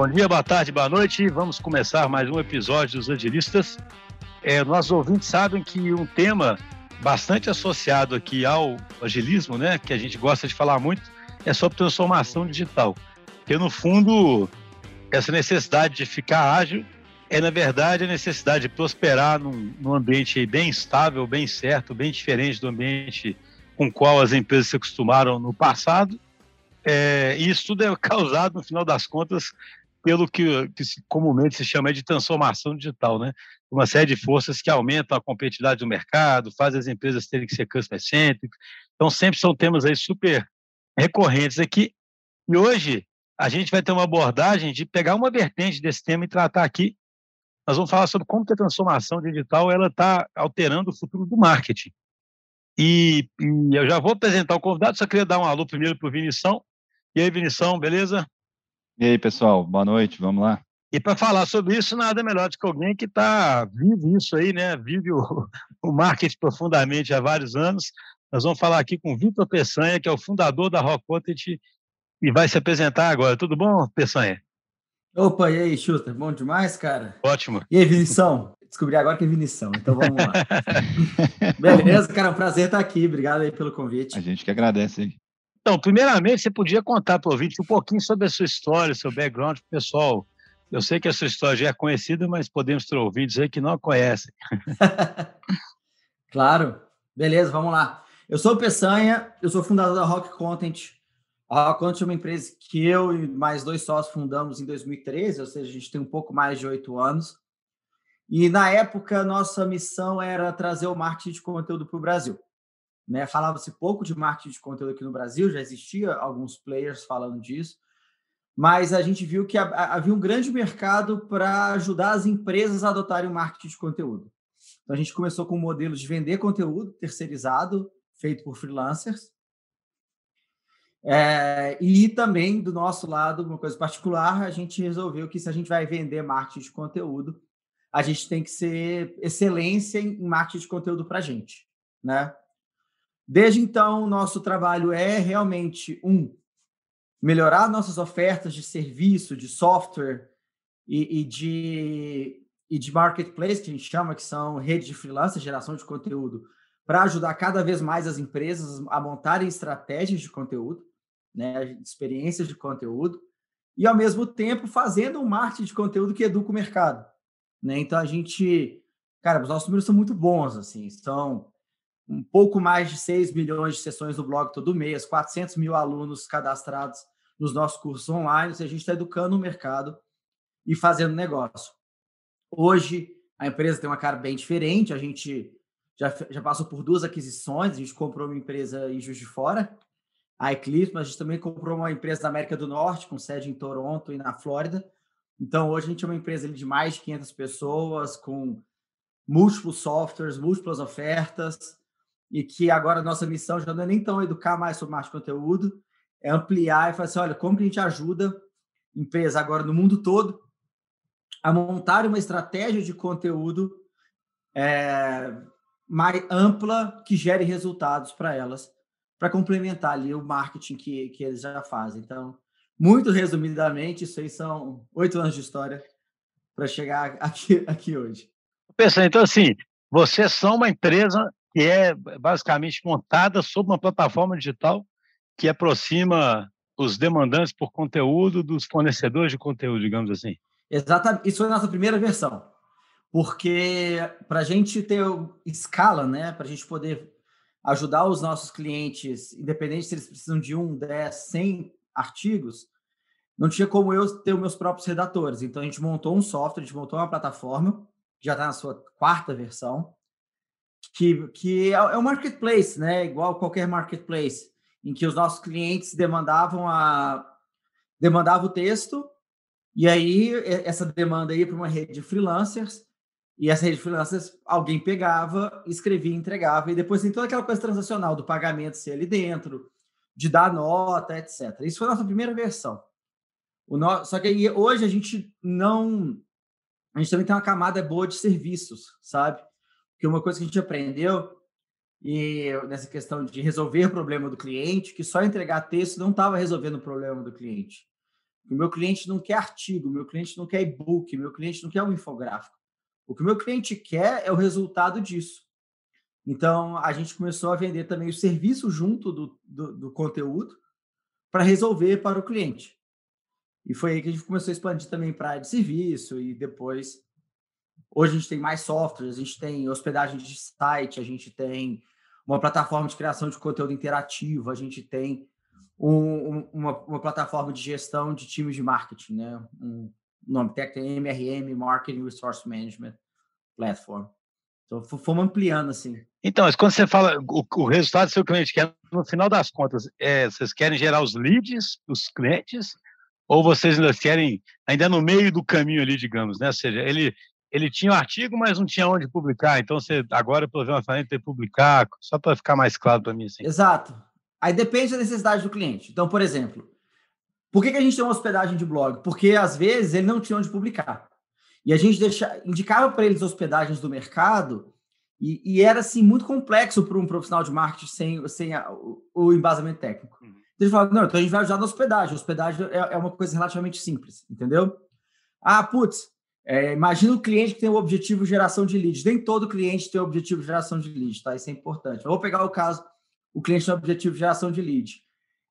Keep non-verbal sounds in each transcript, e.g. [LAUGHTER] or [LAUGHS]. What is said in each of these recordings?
Bom dia, boa tarde, boa noite. Vamos começar mais um episódio dos Agilistas. É, nossos ouvintes sabem que um tema bastante associado aqui ao agilismo, né, que a gente gosta de falar muito, é sobre transformação digital. Porque, no fundo, essa necessidade de ficar ágil é, na verdade, a necessidade de prosperar num, num ambiente bem estável, bem certo, bem diferente do ambiente com o qual as empresas se acostumaram no passado. É, e isso tudo é [LAUGHS] causado, no final das contas, pelo que, que comumente se chama de transformação digital, né? Uma série de forças que aumentam a competitividade do mercado, fazem as empresas terem que ser customer-centric. Então, sempre são temas aí super recorrentes aqui. E hoje, a gente vai ter uma abordagem de pegar uma vertente desse tema e tratar aqui. Nós vamos falar sobre como que a transformação digital ela está alterando o futuro do marketing. E, e, eu já vou apresentar o convidado, só queria dar um alô primeiro para o Vinição. E aí, Vinição, beleza? E aí, pessoal, boa noite, vamos lá. E para falar sobre isso, nada melhor do que alguém que está vive isso aí, né? Vive o, [LAUGHS] o marketing profundamente há vários anos. Nós vamos falar aqui com o Vitor Peçanha, que é o fundador da Rock Content e vai se apresentar agora. Tudo bom, Peçanha? Opa, e aí, Schuster? Bom demais, cara? Ótimo. E aí, Vinição? Descobri agora que é Vinição, então vamos lá. [LAUGHS] Beleza, cara, é um prazer estar aqui. Obrigado aí pelo convite. A gente que agradece aí. Então, primeiramente, você podia contar para o ouvinte um pouquinho sobre a sua história, seu background, pessoal. Eu sei que a sua história já é conhecida, mas podemos ter ouvidos aí que não a conhecem. [LAUGHS] claro. Beleza, vamos lá. Eu sou o Peçanha, eu sou fundador da Rock Content. A Rock Content é uma empresa que eu e mais dois sócios fundamos em 2013, ou seja, a gente tem um pouco mais de oito anos. E na época, nossa missão era trazer o marketing de conteúdo para o Brasil. Né? Falava-se pouco de marketing de conteúdo aqui no Brasil, já existia alguns players falando disso, mas a gente viu que havia um grande mercado para ajudar as empresas a adotarem o marketing de conteúdo. Então a gente começou com o modelo de vender conteúdo terceirizado, feito por freelancers. É, e também, do nosso lado, uma coisa particular, a gente resolveu que se a gente vai vender marketing de conteúdo, a gente tem que ser excelência em marketing de conteúdo para a gente, né? Desde então, nosso trabalho é realmente um melhorar nossas ofertas de serviço, de software e, e de e de marketplace que a gente chama que são redes de freelancer, geração de conteúdo, para ajudar cada vez mais as empresas a montarem estratégias de conteúdo, né, experiências de conteúdo, e ao mesmo tempo fazendo um marketing de conteúdo que educa o mercado, né? Então a gente, cara, os nossos números são muito bons, assim, são um pouco mais de 6 milhões de sessões do blog todo mês, 400 mil alunos cadastrados nos nossos cursos online, a gente está educando o mercado e fazendo negócio. Hoje, a empresa tem uma cara bem diferente, a gente já, já passou por duas aquisições, a gente comprou uma empresa em Juiz de Fora, a Eclipse, mas a gente também comprou uma empresa da América do Norte, com sede em Toronto e na Flórida. Então, hoje a gente é uma empresa de mais de 500 pessoas, com múltiplos softwares, múltiplas ofertas, e que agora nossa missão já não é nem tão educar mais sobre marketing de conteúdo, é ampliar e falar assim, olha, como que a gente ajuda empresas agora no mundo todo a montar uma estratégia de conteúdo é, mais ampla que gere resultados para elas, para complementar ali o marketing que, que eles já fazem. Então, muito resumidamente, isso aí são oito anos de história para chegar [LAUGHS] aqui, aqui hoje. Pensando, então, assim, vocês são uma empresa que é basicamente montada sobre uma plataforma digital que aproxima os demandantes por conteúdo dos fornecedores de conteúdo, digamos assim. Exatamente. Isso foi a nossa primeira versão. Porque para a gente ter escala, né, para a gente poder ajudar os nossos clientes, independente se eles precisam de um, dez, cem artigos, não tinha como eu ter os meus próprios redatores. Então a gente montou um software, a gente montou uma plataforma, já está na sua quarta versão, que, que é é marketplace, né? Igual qualquer marketplace, em que os nossos clientes demandavam a demandava o texto e aí essa demanda ia para uma rede de freelancers e essa rede de freelancers alguém pegava, escrevia, entregava e depois tem toda aquela coisa transacional do pagamento ser ali dentro, de dar nota, etc. Isso foi a nossa primeira versão. O no... Só que aí, hoje a gente não a gente também tem uma camada boa de serviços, sabe? Porque uma coisa que a gente aprendeu e nessa questão de resolver o problema do cliente, que só entregar texto não estava resolvendo o problema do cliente. O meu cliente não quer artigo, meu cliente não quer e-book, meu cliente não quer um infográfico. O que o meu cliente quer é o resultado disso. Então, a gente começou a vender também o serviço junto do, do, do conteúdo para resolver para o cliente. E foi aí que a gente começou a expandir também para área de serviço e depois. Hoje a gente tem mais softwares, a gente tem hospedagem de site, a gente tem uma plataforma de criação de conteúdo interativo, a gente tem um, uma, uma, plataforma de gestão de times de marketing, né? Um nome técnico é MRM, Marketing Resource Management Platform. Então, fomos ampliando assim. Então, mas quando você fala o, o resultado do seu cliente quer, no final das contas, é, vocês querem gerar os leads, os clientes, ou vocês ainda querem, ainda no meio do caminho ali, digamos, né? Ou seja, ele, ele tinha o um artigo, mas não tinha onde publicar, então você agora, pelo menos, vai ter que publicar, só para ficar mais claro para mim. Assim. Exato. Aí depende da necessidade do cliente. Então, por exemplo, por que, que a gente tem uma hospedagem de blog? Porque às vezes ele não tinha onde publicar. E a gente deixa, indicava para eles hospedagens do mercado e, e, era assim muito complexo para um profissional de marketing sem, sem a, o, o, embasamento técnico. Uhum. Então eles não, então a gente vai ajudar na hospedagem. Hospedagem é, é uma coisa relativamente simples, entendeu? Ah, putz, é, imagina o cliente que tem o objetivo de geração de leads. Nem todo cliente tem o objetivo de geração de leads, tá? Isso é importante. Eu vou pegar o caso, o cliente tem o objetivo de geração de leads.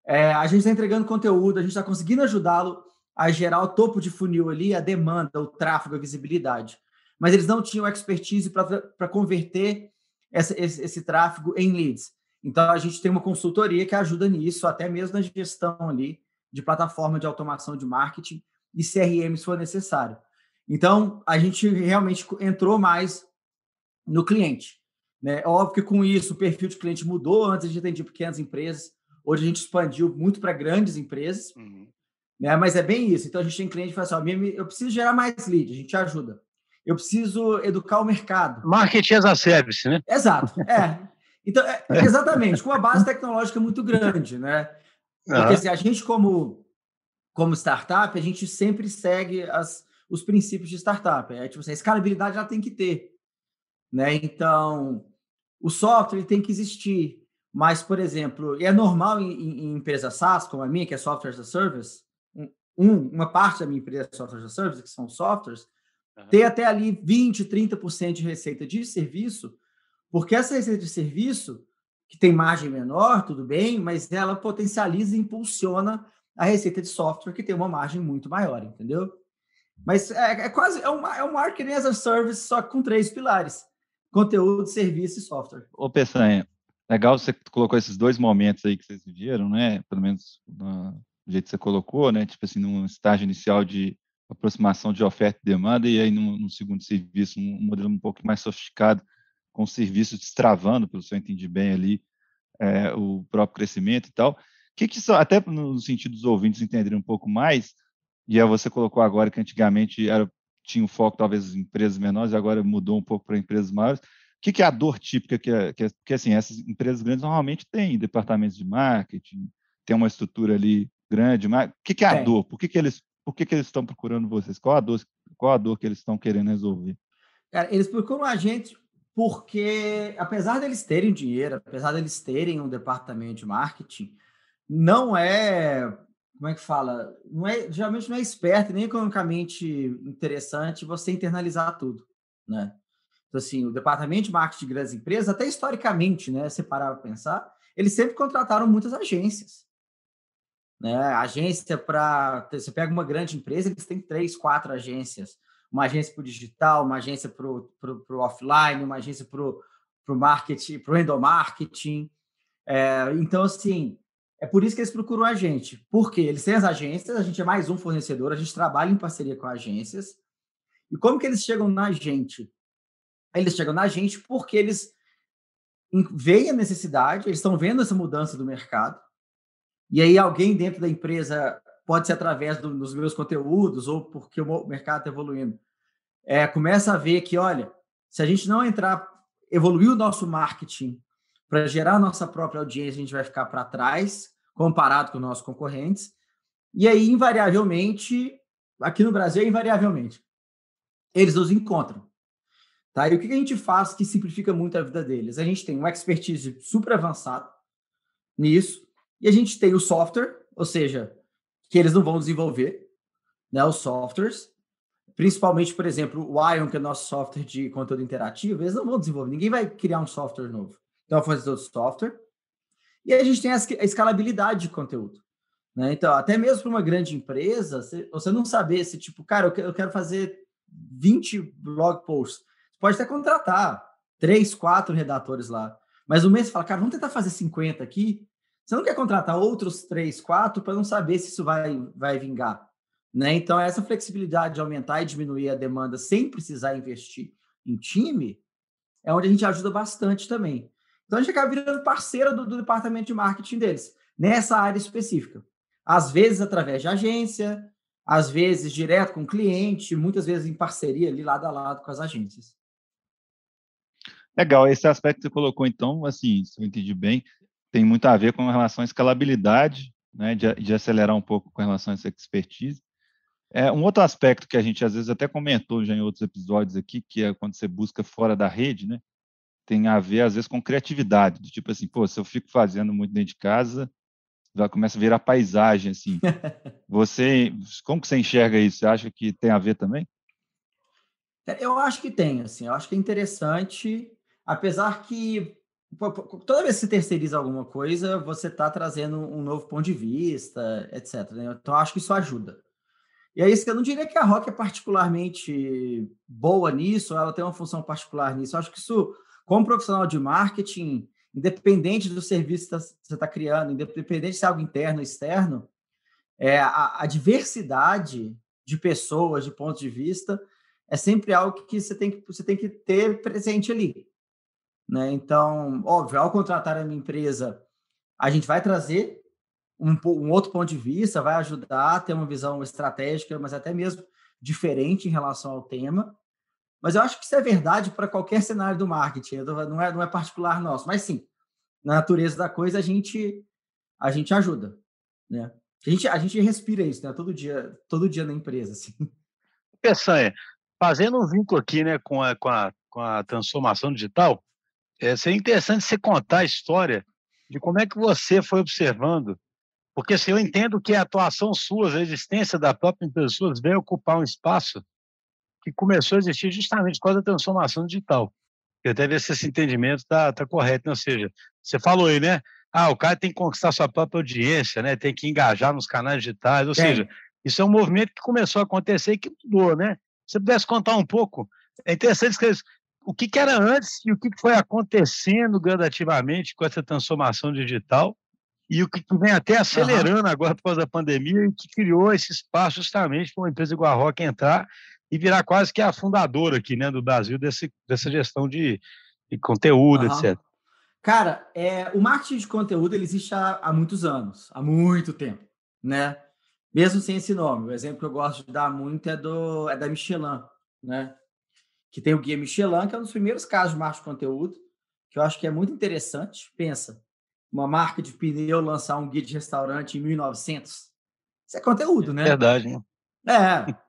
É, a gente está entregando conteúdo, a gente está conseguindo ajudá-lo a gerar o topo de funil ali, a demanda, o tráfego, a visibilidade. Mas eles não tinham expertise para converter essa, esse, esse tráfego em leads. Então, a gente tem uma consultoria que ajuda nisso, até mesmo na gestão ali de plataforma de automação de marketing e CRM, se for necessário. Então, a gente realmente entrou mais no cliente. Né? Óbvio que com isso o perfil de cliente mudou. Antes a gente atendia pequenas empresas, hoje a gente expandiu muito para grandes empresas. Uhum. Né? Mas é bem isso. Então a gente tem cliente que fala assim: eu preciso gerar mais lead, a gente ajuda. Eu preciso educar o mercado. Marketing as a service, né? Exato. É. Então, é, [LAUGHS] exatamente, com uma base tecnológica muito grande, né? Porque uhum. assim, a gente, como, como startup, a gente sempre segue as, os princípios de startup. É tipo assim, a escalabilidade ela tem que ter. Né? Então, o software tem que existir. Mas, por exemplo, é normal em, em, empresas SaaS, como a minha, que é Software as a Service, um, uma parte da minha empresa é software as a service, que são softwares, uhum. ter até ali 20, 30% de receita de serviço, porque essa receita de serviço, que tem margem menor, tudo bem, mas ela potencializa e impulsiona a receita de software, que tem uma margem muito maior, entendeu? Mas é, é quase é um, é um marketing as a service, só com três pilares: conteúdo, serviço e software. Ô, Peçanha, legal você colocou esses dois momentos aí que vocês viveram, né? Pelo menos do jeito que você colocou, né? Tipo assim, num estágio inicial de aproximação de oferta e demanda, e aí num, num segundo serviço, um, um, modelo um pouco mais sofisticado, com serviços destravando, pelo que eu entendi bem ali, é, o próprio crescimento e tal. O que que isso, até no sentido dos ouvintes entenderem um pouco mais, e aí você colocou agora que antigamente era, tinha o um foco talvez em empresas menores, e agora mudou um pouco para empresas maiores. O que, que é a dor típica que, é, que é, porque assim essas empresas grandes normalmente têm departamentos de marketing, tem uma estrutura ali grande, mas o que, que é a dor? Por que, que eles por que, que eles estão procurando vocês? Qual a dor, qual a dor que eles estão querendo resolver? Cara, eles procuram a gente porque, apesar deles terem dinheiro, apesar deles terem um departamento de marketing, não é, como é que fala? Não é, geralmente não é esperto nem economicamente interessante você internalizar tudo, né? Então, assim, o departamento de marketing de grandes empresas, até historicamente, né, se parar para pensar, eles sempre contrataram muitas agências. Né? Agência para. Você pega uma grande empresa, eles têm três, quatro agências. Uma agência para o digital, uma agência para o offline, uma agência para o marketing, para o endomarketing. É, então, assim, é por isso que eles procuram a gente. Porque eles têm as agências, a gente é mais um fornecedor, a gente trabalha em parceria com agências. E como que eles chegam na gente? Eles chegam na gente porque eles veem a necessidade, eles estão vendo essa mudança do mercado, e aí alguém dentro da empresa, pode ser através do, dos meus conteúdos ou porque o mercado está evoluindo, é, começa a ver que, olha, se a gente não entrar, evoluir o nosso marketing para gerar nossa própria audiência, a gente vai ficar para trás comparado com os nossos concorrentes. E aí, invariavelmente, aqui no Brasil, invariavelmente, eles nos encontram. Tá? E o que a gente faz que simplifica muito a vida deles? A gente tem uma expertise super avançada nisso, e a gente tem o software, ou seja, que eles não vão desenvolver, né, os softwares, principalmente, por exemplo, o Ion, que é nosso software de conteúdo interativo, eles não vão desenvolver, ninguém vai criar um software novo. Então, fazer outro software. E a gente tem a escalabilidade de conteúdo. Né? Então, até mesmo para uma grande empresa, você não saber se, tipo, cara, eu quero fazer 20 blog posts. Você pode até contratar três, quatro redatores lá. Mas o mês você fala, cara, vamos tentar fazer 50 aqui. Você não quer contratar outros três, quatro para não saber se isso vai, vai vingar. Né? Então, essa flexibilidade de aumentar e diminuir a demanda sem precisar investir em time é onde a gente ajuda bastante também. Então, a gente acaba virando parceiro do, do departamento de marketing deles, nessa área específica. Às vezes através de agência, às vezes direto com o cliente, muitas vezes em parceria ali lado a lado com as agências. Legal, esse aspecto que você colocou, então, assim, se eu entendi bem, tem muito a ver com relação à escalabilidade, né, de, de acelerar um pouco com relação a essa expertise, é, um outro aspecto que a gente às vezes até comentou já em outros episódios aqui, que é quando você busca fora da rede, né? Tem a ver, às vezes, com criatividade. Do tipo assim, pô, se eu fico fazendo muito dentro de casa, já começa a virar paisagem, assim. [LAUGHS] Você, como que você enxerga isso? Você acha que tem a ver também? É, eu acho que tem, assim. Eu acho que é interessante, apesar que toda vez que você terceiriza alguma coisa, você está trazendo um novo ponto de vista, etc. Né? Então, acho que isso ajuda. E é isso que eu não diria que a Rock é particularmente boa nisso, ela tem uma função particular nisso. Eu acho que isso, como profissional de marketing, independente do serviço que você está criando, independente se é algo interno ou externo, é, a, a, diversidade de pessoas, de pontos de vista, é sempre algo que você tem que, você tem que ter presente ali. Né? Então, óbvio, ao contratar a minha empresa, a gente vai trazer um, um, outro ponto de vista, vai ajudar a ter uma visão estratégica, mas até mesmo diferente em relação ao tema. Mas eu acho que isso é verdade para qualquer cenário do marketing, não é, não é particular nosso, mas sim, na natureza da coisa a gente a gente ajuda, né? A gente, a gente respira isso, né? Todo dia, todo dia na empresa, assim. Peçanha, fazendo um vínculo aqui, né, com a, com a, com a transformação digital, é, seria interessante você contar a história de como é que você foi observando porque se eu entendo que a atuação sua, a existência da própria empresa sua, veio ocupar um espaço que começou a existir justamente por causa da transformação digital. Eu até ver se esse entendimento está tá correto, né? ou seja, você falou aí, né? Ah, o cara tem que conquistar sua própria audiência, né? Tem que engajar nos canais digitais, ou seja, isso é um movimento que começou a acontecer e que mudou, né? Se você pudesse contar um pouco, é interessante escrever o que, que era antes e o que foi acontecendo gradativamente com essa transformação digital e o que vem até acelerando uhum. agora por causa da pandemia e que criou esse espaço justamente para uma empresa igual a Rock entrar e virar quase que a fundadora aqui né, do Brasil desse, dessa gestão de, de conteúdo, uhum. etc. Cara, é, o marketing de conteúdo ele existe há, há muitos anos, há muito tempo, né? Mesmo sem esse nome. O exemplo que eu gosto de dar muito é, do, é da Michelin, né? Que tem o Guia Michelin, que é um dos primeiros casos de marketing de conteúdo, que eu acho que é muito interessante. Pensa, uma marca de pneu lançar um guia de restaurante em 1900. Isso é conteúdo, né? Verdade. Né? É. [LAUGHS]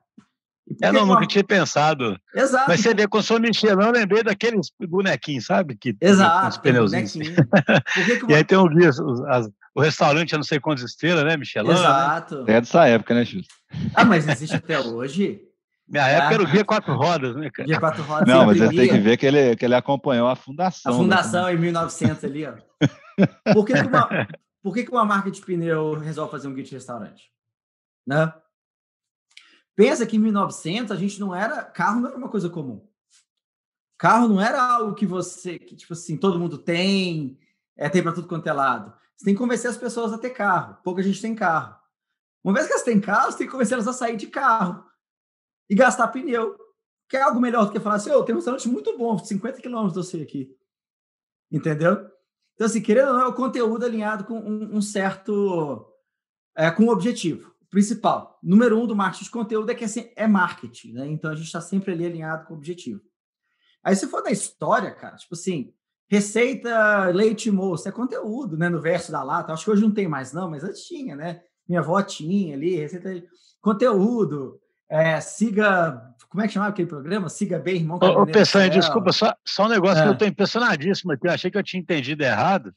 É, não, nunca tinha pensado. Exato. Mas você vê, quando sou Michelin, eu lembrei daqueles bonequinhos, sabe? Que, Exato. Os pneuzinhos. Que uma... [LAUGHS] e aí tem um guia, as, o restaurante, eu não sei quantas estrelas, né, Michelin? Né? Exato. Né? É dessa época, né, Justo? Ah, mas existe até hoje. Minha ah. época era o guia quatro rodas, né, cara? Guia quatro rodas. Não, mas você tem que ver que ele, que ele acompanhou a fundação. A fundação né? em 1900 ali, ó. [LAUGHS] Por que, que, uma, por que, que uma marca de pneu resolve fazer um guia de restaurante? Né? Pensa que em 1900 a gente não era. Carro não era uma coisa comum. Carro não era algo que você. que tipo assim, todo mundo tem, é, tem para tudo quanto é lado. Você tem que convencer as pessoas a ter carro. Pouca gente tem carro. Uma vez que elas têm carro, você tem que convencer elas a sair de carro e gastar pneu. Que é algo melhor do que falar assim: oh, tem um restaurante muito bom, 50 quilômetros de você aqui. Entendeu? Então, assim, querendo ou não, é o conteúdo alinhado com um, um certo. É, com um objetivo principal. Número um do marketing de conteúdo é que assim, é marketing, né? Então a gente está sempre ali alinhado com o objetivo. Aí, se for na história, cara, tipo assim, receita leite moço, é conteúdo, né? No verso da lata. Acho que hoje não tem mais, não, mas antes tinha, né? Minha avó tinha ali, receita conteúdo. É, siga como é que chamava aquele programa? Siga bem, irmão. Ô, Pessanha, desculpa, só, só um negócio é. que eu estou impressionadíssimo aqui. Eu achei que eu tinha entendido errado.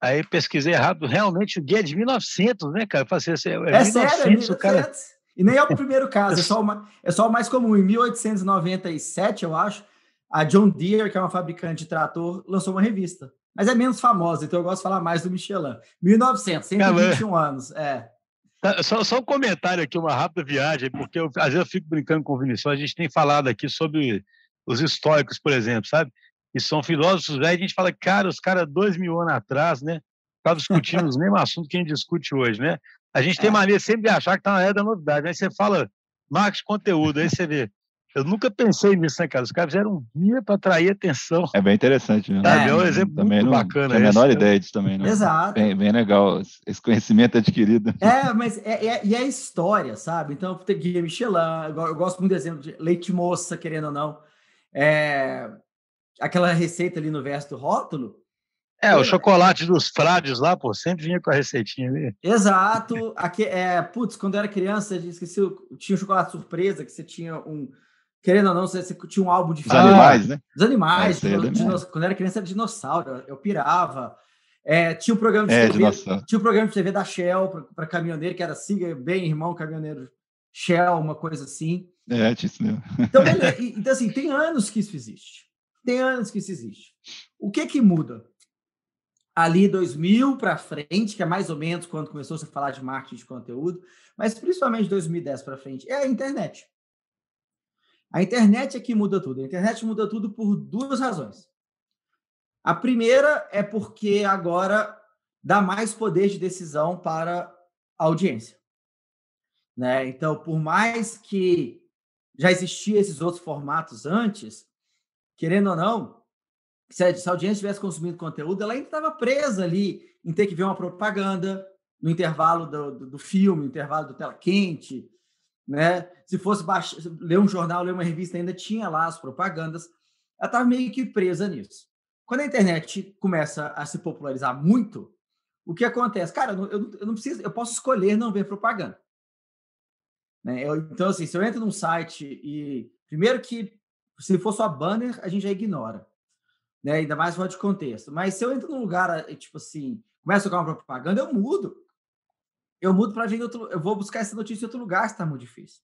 Aí pesquisei errado. Realmente o guia é de 1900, né, cara? Eu falei assim, é, é 1900, sério, é o cara. E nem é o [LAUGHS] primeiro caso, é só, uma, é só o mais comum. Em 1897, eu acho, a John Deere, que é uma fabricante de trator, lançou uma revista. Mas é menos famosa, então eu gosto de falar mais do Michelin. 1900, 121 Caramba. anos, é. Tá, só, só um comentário aqui, uma rápida viagem, porque eu, às vezes eu fico brincando com o Vinícius, a gente tem falado aqui sobre os históricos, por exemplo, sabe? E são filósofos velhos, a gente fala, cara, os caras dois mil anos atrás, né? Estavam discutindo os mesmos assuntos que a gente discute hoje, né? A gente tem é. mania sempre de achar que está na era da novidade. Aí você fala marketing de conteúdo, aí você vê. Eu nunca pensei nisso, né, cara? Os caras fizeram um guia para atrair atenção. É bem interessante, né? É, é um exemplo também muito não, bacana. Tem a menor esse, ideia disso também, né? Exato. Bem, bem, legal, esse conhecimento adquirido. É, mas é, é, e é história, sabe? Então, tem guia Michelin, eu gosto muito do exemplo de leite moça, querendo ou não. É, aquela receita ali no verso do rótulo, é, o chocolate dos frades lá, pô, sempre vinha com a receitinha ali. Exato. Aqui, é, putz, quando eu era criança, eu esqueci, tinha um chocolate surpresa, que você tinha um. Querendo ou não, você, você tinha um álbum de Os animais, né? Os animais. É, quando, dino, quando eu era criança era dinossauro, eu pirava. É, tinha um programa de é, TV. Dinossauro. Tinha um programa de TV da Shell para caminhoneiro, que era Siga Bem Irmão Caminhoneiro Shell, uma coisa assim. É, tinha isso mesmo. Então, [LAUGHS] então, assim, tem anos que isso existe. Tem anos que isso existe. O que que muda? ali 2000 para frente, que é mais ou menos quando começou a falar de marketing de conteúdo, mas principalmente 2010 para frente, é a internet. A internet é que muda tudo. A internet muda tudo por duas razões. A primeira é porque agora dá mais poder de decisão para a audiência. Né? Então, por mais que já existiam esses outros formatos antes, querendo ou não, se a, audiência estivesse consumindo conteúdo, ela ainda estava presa ali em ter que ver uma propaganda no intervalo do, do, do filme, no intervalo do tela quente, né? Se fosse ler um jornal, ler uma revista, ainda tinha lá as propagandas. Ela estava meio que presa nisso. Quando a internet começa a se popularizar muito, o que acontece? Cara, eu, eu, eu não preciso, eu posso escolher não ver propaganda. Né? Eu, então, assim, se eu entro num site e primeiro que se for só banner, a gente já ignora né? Ainda mais fora de contexto. Mas se eu entro num lugar, eh, tipo assim, começo a tocar uma propaganda, eu mudo. Eu mudo para ver outro, eu vou buscar essa notícia em outro lugar, se está muito difícil.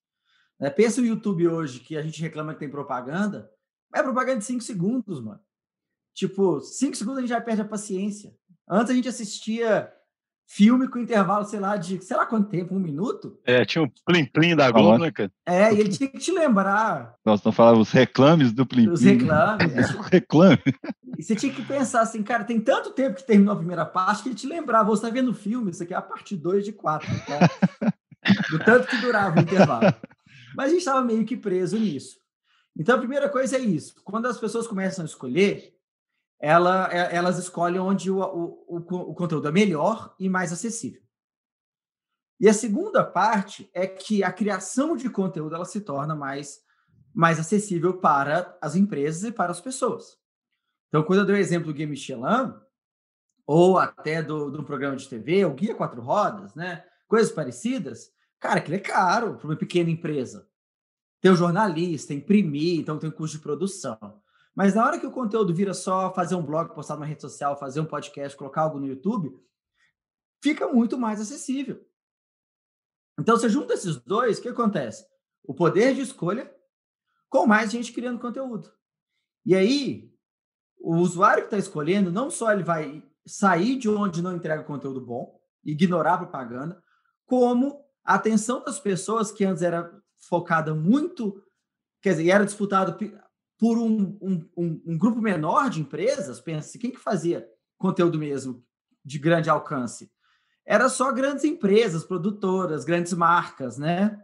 Né? Pensa o YouTube hoje, que a gente reclama que tem propaganda, é propaganda de 5 segundos, mano. Tipo, 5 segundos a gente já perde a paciência. Antes a gente assistia filme com intervalo, sei lá, de sei lá quanto tempo, um minuto. É, tinha o Plim Plim da Globo, né, cara? É, e ele tinha que te lembrar. Nós não falávamos os reclames do Plim Plim. Os reclames. [LAUGHS] Né? Reclame. E você tinha que pensar assim, cara, tem tanto tempo que terminou a primeira parte que ele te lembrava, você está vendo o filme, isso aqui é a parte 2 de 4. Tá? [LAUGHS] do tanto que durava o intervalo. Mas a gente estava meio que preso nisso. Então, a primeira coisa é isso. Quando as pessoas começam a escolher, ela, é, elas escolhem onde o, o, o, conteúdo é melhor e mais acessível. E a segunda parte é que a criação de conteúdo ela se torna mais, mais acessível para as empresas e para as pessoas. Então, quando eu dei o exemplo do Game Michelin, ou até do, do programa de TV, o Guia Quatro Rodas, né? coisas parecidas, cara, aquilo é caro para uma pequena empresa. Tem o jornalista, imprimir, então tem o custo de produção. Mas na hora que o conteúdo vira só fazer um blog, postar numa rede social, fazer um podcast, colocar algo no YouTube, fica muito mais acessível. Então, você junta esses dois, o que acontece? O poder de escolha com mais gente criando conteúdo. E aí, o usuário que está escolhendo, não só ele vai sair de onde não entrega conteúdo bom, ignorar a propaganda, como a atenção das pessoas que antes era focada muito, quer dizer, era disputado por um, um, um, grupo menor de empresas, pensa quem que fazia conteúdo mesmo de grande alcance? Era só grandes empresas, produtoras, grandes marcas, né?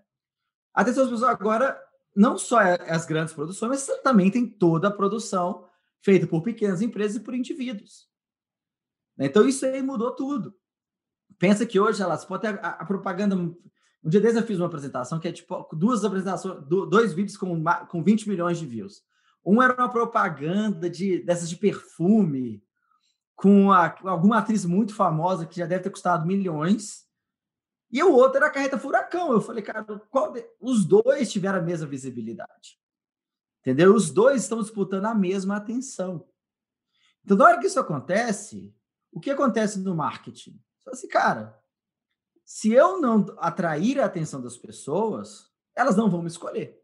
Atenção, pessoas agora, não só é as grandes produções, mas também tem toda a produção feita por pequenas empresas e por indivíduos. Então, isso aí mudou tudo. Pensa que hoje, ela, pode ter a, a propaganda. Um dia desses eu fiz uma apresentação que é tipo duas apresentações, dois vídeos com, com 20 milhões de views. Um era uma propaganda de, dessas de perfume, com a, alguma atriz muito famosa que já deve ter custado milhões. E o outro era a carreta furacão. Eu falei, cara, de... os dois tiveram a mesma visibilidade. Entendeu? Os dois estão disputando a mesma atenção. Então, na hora que isso acontece, o que acontece no marketing? Você fala assim, cara, se eu não atrair a atenção das pessoas, elas não vão me escolher.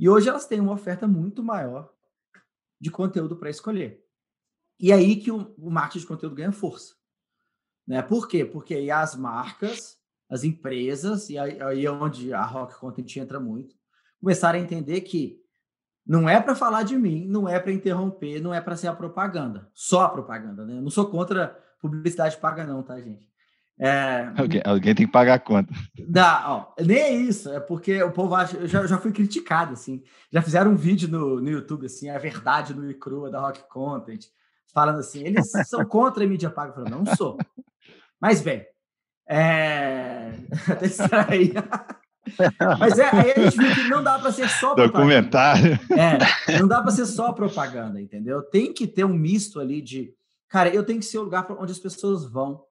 E hoje elas têm uma oferta muito maior de conteúdo para escolher. E é aí que o, o marketing de conteúdo ganha força. Né? Por quê? Porque aí as marcas, as empresas, e aí, é onde a Rock Content entra muito, começaram a entender que não é para falar de mim, não é para interromper, não é para ser a propaganda. Só a propaganda, né? Eu não sou contra publicidade paga, não, tá, gente? É... Alguém, alguém, tem que pagar a conta. Dá, ó, nem é isso, é porque o povo acha. Eu já, já fui criticado, assim. Já fizeram um vídeo no, no YouTube, assim, a verdade no e crua da Rock Content, falando assim, eles são contra a mídia paga. Eu falei, não sou. Mas, bem, é... [LAUGHS] até distrair. Mas é, aí a gente viu que não dá para ser só documentário. Propaganda. É, não dá para ser só propaganda, entendeu? Tem que ter um misto ali de, cara, eu tenho que ser o lugar onde as pessoas vão.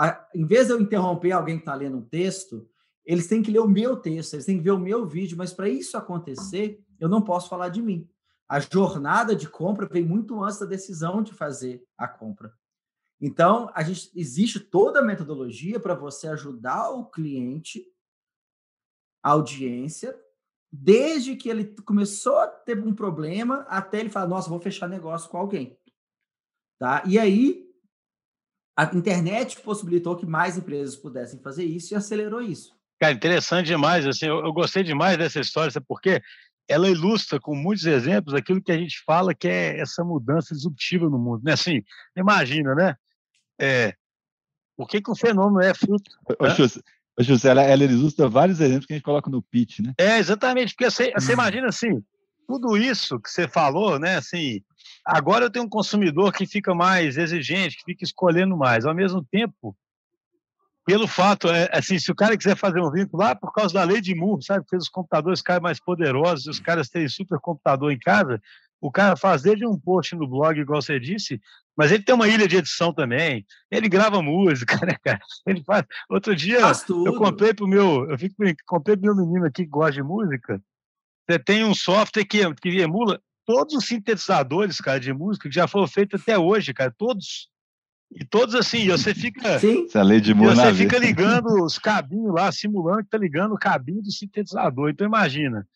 A, em vez de eu interromper alguém que está lendo um texto, eles têm que ler o meu texto, eles têm que ver o meu vídeo, mas para isso acontecer, eu não posso falar de mim. A jornada de compra vem muito antes da decisão de fazer a compra. Então, a gente existe toda a metodologia para você ajudar o cliente audiência, desde que ele começou a ter um problema até ele falar, nossa, vou fechar negócio com alguém. Tá? E aí, a internet possibilitou que mais empresas pudessem fazer isso e acelerou isso. Cara, interessante demais. Assim, eu, eu gostei demais dessa história, sabe por quê? Ela ilustra com muitos exemplos aquilo que a gente fala que é essa mudança disruptiva no mundo. Né? Assim, imagina, né? É, por que, que o fenômeno é fruto? Ô, né? José, ela, ela ilustra vários exemplos que a gente coloca no pitch, né? É, exatamente, porque você, você imagina assim, tudo isso que você falou, né? Assim, agora eu tenho um consumidor que fica mais exigente, que fica escolhendo mais. Ao mesmo tempo, pelo fato, é, assim, se o cara quiser fazer um vínculo lá, por causa da lei de Moore, sabe, que os computadores ficarem mais poderosos, os caras terem supercomputador em casa, o cara faz desde um post no blog, igual você disse, mas ele tem uma ilha de edição também. Ele grava música, né, cara? Ele faz. Outro dia, eu comprei pro meu. Eu fico, comprei pro meu menino aqui que gosta de música. Você tem um software que, que emula todos os sintetizadores, cara, de música que já foram feitos até hoje, cara. Todos. E todos assim, você fica. Sim. Essa lei de Moore Você fica ligando os cabinhos lá, simulando que tá ligando o cabinho do sintetizador. Então, imagina.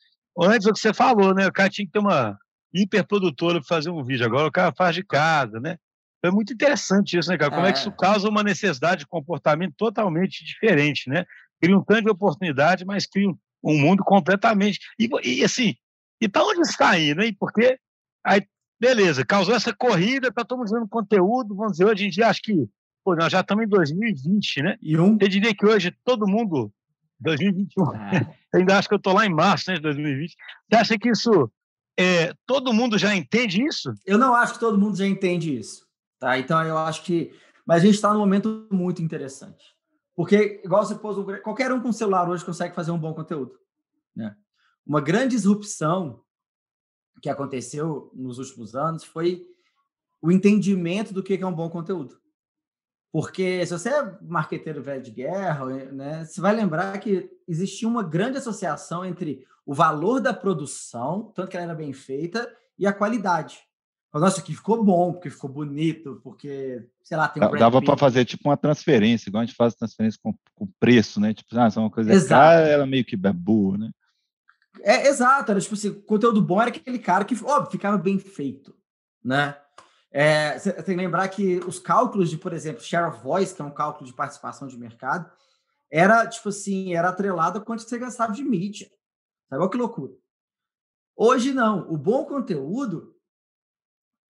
Antes, o que você falou, né? O cara tinha que ter uma hiperprodutora para fazer um vídeo. Agora o cara faz de casa, né? Então, é muito interessante isso, né, cara? Como é. é que isso causa uma necessidade de comportamento totalmente diferente, né? Cria um tanto de oportunidade, mas cria um mundo completamente. E, e assim, e para onde está indo, hein? Porque aí, beleza, causou essa corrida, tá todo mundo fazendo conteúdo, vamos dizer, hoje em dia, acho que pô, nós já estamos em 2020, né? E um... Eu diria que hoje todo mundo, 2021, é. [LAUGHS] ainda acho que eu estou lá em março né, de 2020. Você acha que isso é, todo mundo já entende isso? Eu não acho que todo mundo já entende isso. Tá? Então, eu acho que. Mas a gente está num momento muito interessante. Porque, igual você pôs, um... qualquer um com celular hoje consegue fazer um bom conteúdo. Né? Uma grande disrupção que aconteceu nos últimos anos foi o entendimento do que é um bom conteúdo. Porque se você é marqueteiro velho de guerra, né, você vai lembrar que existia uma grande associação entre o valor da produção, tanto que ela era bem feita, e a qualidade. Nossa, aqui ficou bom, porque ficou bonito, porque, sei lá, tem um Dava para fazer tipo uma transferência, igual a gente faz transferência com, com preço, né? Tipo, ah, é uma coisa exato. cara, era meio que burro, né? É, exato, era tipo assim, conteúdo bom era aquele cara que, óbvio, ficava bem feito, né? É, tem que lembrar que os cálculos de, por exemplo, share of voice, que é um cálculo de participação de mercado, era, tipo assim, era atrelado a quanto você gastava de mídia. Sabe? Olha que loucura. Hoje, não. O bom conteúdo,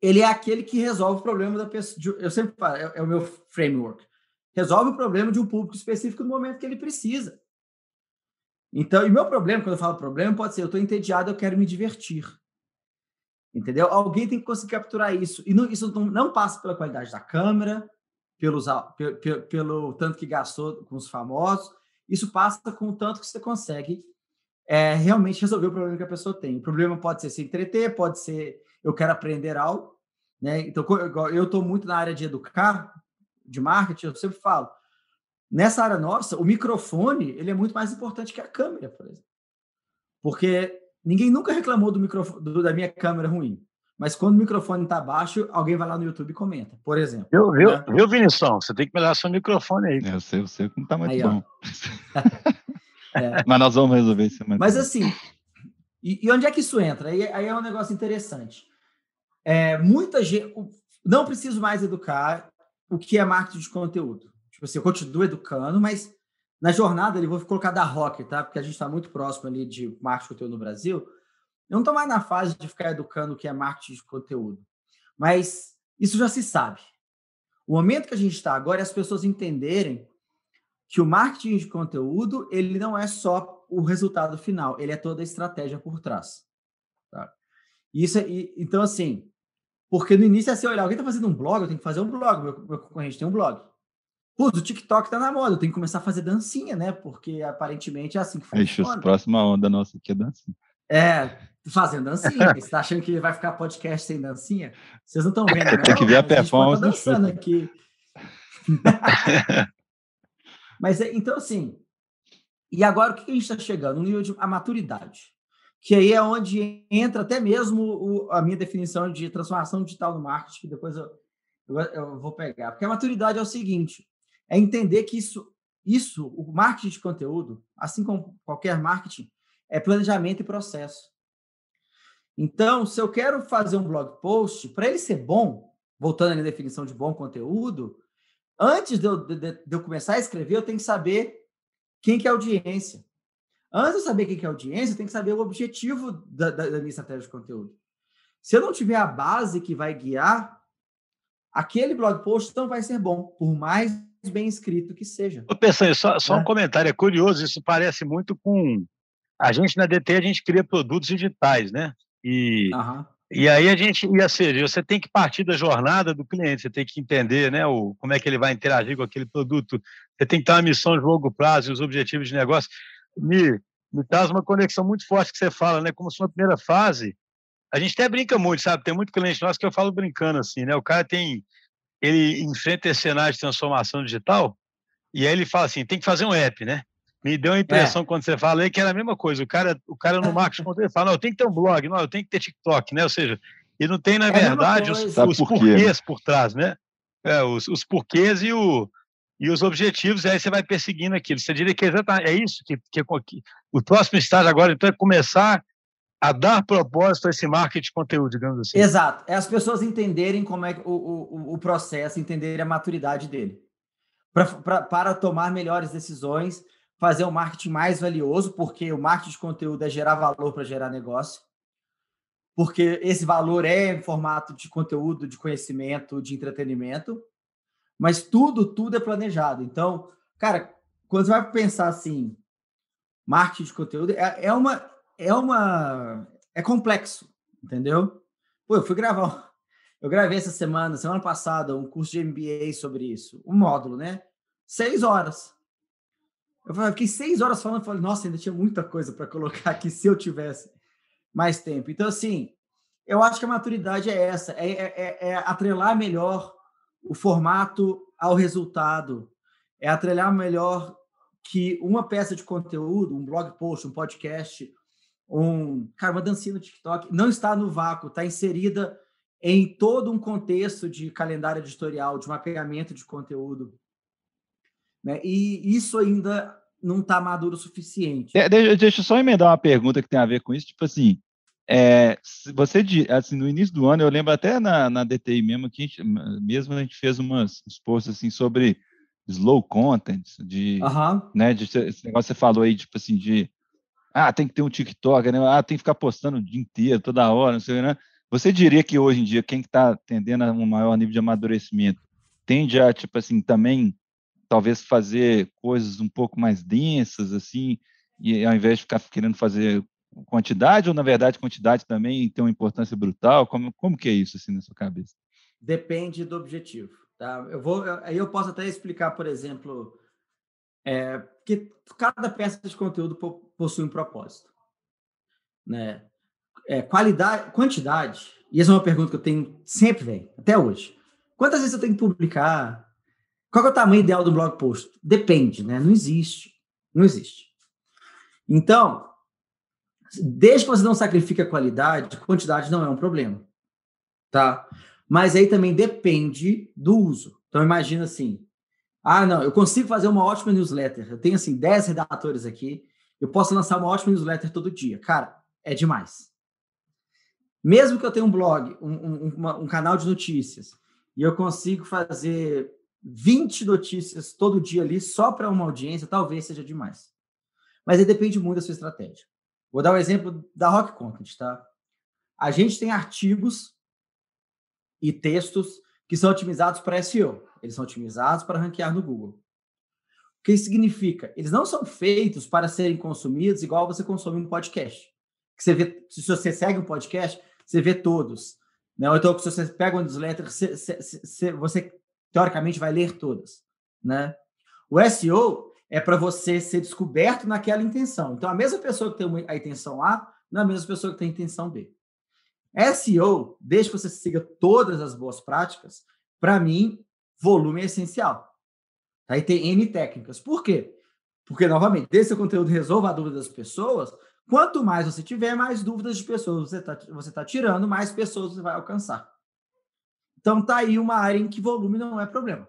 ele é aquele que resolve o problema da pessoa. Eu sempre falo, é, é o meu framework. Resolve o problema de um público específico no momento que ele precisa. Então, e meu problema, quando eu falo problema, pode ser: eu estou entediado, eu quero me divertir. Entendeu? Alguém tem que conseguir capturar isso. E não, isso não, não, passa pela qualidade da câmera, pelos, pelo, pelo, tanto que gastou com os famosos. Isso passa com o tanto que você consegue é, realmente resolver o problema que a pessoa tem. O problema pode ser se entreter, pode ser eu quero aprender algo. Né? Então, eu estou muito na área de educar, de marketing, eu sempre falo. Nessa área nossa, o microfone ele é muito mais importante que a câmera, por exemplo. Porque ninguém nunca reclamou do microfone, do, da minha câmera ruim. mas quando o microfone está baixo, alguém vai lá no YouTube e comenta, por exemplo. Viu, viu, né? viu Vinição? Você tem que melhorar seu microfone aí. É, eu sei, eu sei que não está muito aí, bom. [LAUGHS] é. Mas nós vamos resolver isso. Mas assim, e, e, onde é que isso entra? Aí, aí é um negócio interessante. É, muita gente. Não preciso mais educar o que é marketing de conteúdo. Tipo assim, eu continuo educando, mas na jornada ali, vou colocar da Rock, tá? Porque a gente está muito próximo ali de marketing de conteúdo no Brasil. Eu não estou mais na fase de ficar educando o que é marketing de conteúdo. Mas isso já se sabe. O momento que a gente está agora é as pessoas entenderem que o marketing de conteúdo ele não é só o resultado final, ele é toda a estratégia por trás. Tá? Isso, é, então, assim, porque no início é assim, olha, alguém está fazendo um blog, eu tenho que fazer um blog, meu, meu concorrente tem um blog. Putz, o TikTok tá na moda, eu tenho que começar a fazer dancinha, né? Porque aparentemente é assim que funciona. A próxima onda nossa aqui é dancinha. É, fazendo dancinha. Você tá achando que vai ficar podcast sem dancinha? Vocês não estão vendo, [LAUGHS] né? Tem que ver a performance. A gente tá dançando aqui. [LAUGHS] Mas, é, então, assim, e agora o que a gente está chegando? No nível de a maturidade. Que aí é onde entra até mesmo o, a minha definição de transformação digital no marketing, que depois eu, eu, eu vou pegar. Porque a maturidade é o seguinte: é entender que isso, isso, o marketing de conteúdo, assim como qualquer marketing, é planejamento e processo. Então, se eu quero fazer um blog post, para ele ser bom, voltando à definição de bom conteúdo, antes de eu, de, de eu, começar a escrever, eu tenho que saber quem que é a audiência. Antes de eu saber quem que é a audiência, eu tenho que saber o objetivo da, da, da minha estratégia de conteúdo. Se eu não tiver a base que vai guiar, aquele blog post não vai ser bom, por mais bem escrito que seja. Eu pensei, só, só é. um comentário, é curioso, isso parece muito com a gente na DT a gente cria produtos digitais, né? E, uhum. e aí a gente ia ser, você tem que partir da jornada do cliente, você tem que entender, né, o, como é que ele vai interagir com aquele produto, você tem que ter uma missão de longo prazo e os objetivos de negócio. Me, me traz uma conexão muito forte que você fala, né? Como sua primeira fase, a gente até brinca muito, sabe? Tem muito cliente nosso que eu falo brincando assim, né? O cara tem, ele enfrenta esse cenário de transformação digital e aí ele fala assim, tem que fazer um app, né? Me deu a impressão é. quando você fala aí que era a mesma coisa. O cara, o cara no [LAUGHS] marketing ele fala, não, eu tenho que ter um blog, não, eu tenho que ter TikTok, né? Ou seja, e não tem, na é verdade, os, os por porquês por trás, né? É, os, os porquês e, o, e os objetivos, e aí você vai perseguindo aquilo. Você diria que é isso que, que, que o próximo estágio agora, então, é começar a dar propósito a esse marketing de conteúdo, digamos assim. Exato. É as pessoas entenderem como é o, o, o processo, entenderem a maturidade dele. Pra, pra, para tomar melhores decisões fazer um marketing mais valioso, porque o marketing de conteúdo é gerar valor para gerar negócio. Porque esse valor é em formato de conteúdo, de conhecimento, de entretenimento. Mas tudo, tudo é planejado. Então, cara, quando você vai pensar assim, marketing de conteúdo é, é uma é uma é complexo, entendeu? Pô, eu fui gravar, [LAUGHS] eu gravei essa semana, semana passada, um curso de MBA sobre isso, um módulo, né? Seis horas. Eu fiquei seis horas falando, falei, nossa, ainda tinha muita coisa para colocar aqui se eu tivesse mais tempo. Então, assim, eu acho que a maturidade é essa, é, é, é, é atrelar melhor o formato ao resultado, é atrelar melhor que uma peça de conteúdo, um blog post, um podcast, um, cara, uma dancinha no TikTok, não está no vácuo, está inserida em todo um contexto de calendário editorial, de mapeamento de conteúdo. Né? E isso ainda não está maduro o suficiente. É, deixa, eu só emendar uma pergunta que tem a ver com isso. Tipo assim, é, você assim, no início do ano, eu lembro até na, na DTI mesmo, que a gente, mesmo a gente fez umas, uns posts assim, sobre slow content, de, uhum. né, de esse negócio que você falou aí, tipo assim, de ah, tem que ter um TikTok, né? ah, tem que ficar postando o dia inteiro, toda hora, não sei, né? Você diria que hoje em dia, quem está tendendo a um maior nível de amadurecimento, tende a, tipo assim, também talvez fazer coisas um pouco mais densas, assim, e ao invés de ficar querendo fazer quantidade, ou na verdade quantidade também tem uma importância brutal? Como, como que é isso, assim, na sua cabeça? Depende do objetivo, tá? Eu vou, aí eu posso até explicar, por exemplo, é, que cada peça de conteúdo possui um propósito, né? É, qualidade, quantidade, e essa é uma pergunta que eu tenho sempre, velho, até hoje. Quantas vezes eu tenho que publicar? Qual é o tamanho ideal do blog post? Depende, né? Não existe. Não existe. Então, desde que você não sacrifique a qualidade, quantidade não é um problema. Tá? Mas aí também depende do uso. Então imagina assim, ah, não, eu consigo fazer uma ótima newsletter. Eu tenho assim 10 redatores aqui, eu posso lançar uma ótima newsletter todo dia. Cara, é demais. Mesmo que eu tenha um blog, um, um, uma, um canal de notícias, e eu consigo fazer 20 notícias todo dia ali só para uma audiência, talvez seja demais. Mas aí depende muito da sua estratégia. Vou dar o um exemplo da Rock Content, tá? A gente tem artigos e textos que são otimizados para SEO. Eles são otimizados para ranquear no Google. O que isso significa? Eles não são feitos para serem consumidos igual você consome um podcast. Que você vê, se você segue um podcast, você vê todos. Né? Ou então, se você pega um newsletter, você, você, você teoricamente vai ler todas. Né? O SEO é para você ser descoberto naquela intenção. Então, a mesma pessoa que tem a intenção A, não é a mesma pessoa que tem a intenção B. SEO, desde que você siga todas as boas práticas, para mim, volume é essencial. Aí tem N técnicas. Por quê? Porque, novamente, o conteúdo resolva a dúvida das pessoas, quanto mais você tiver, mais dúvidas de pessoas você está você tá tirando, mais pessoas você vai alcançar. Então, tá aí uma área em que volume não é problema.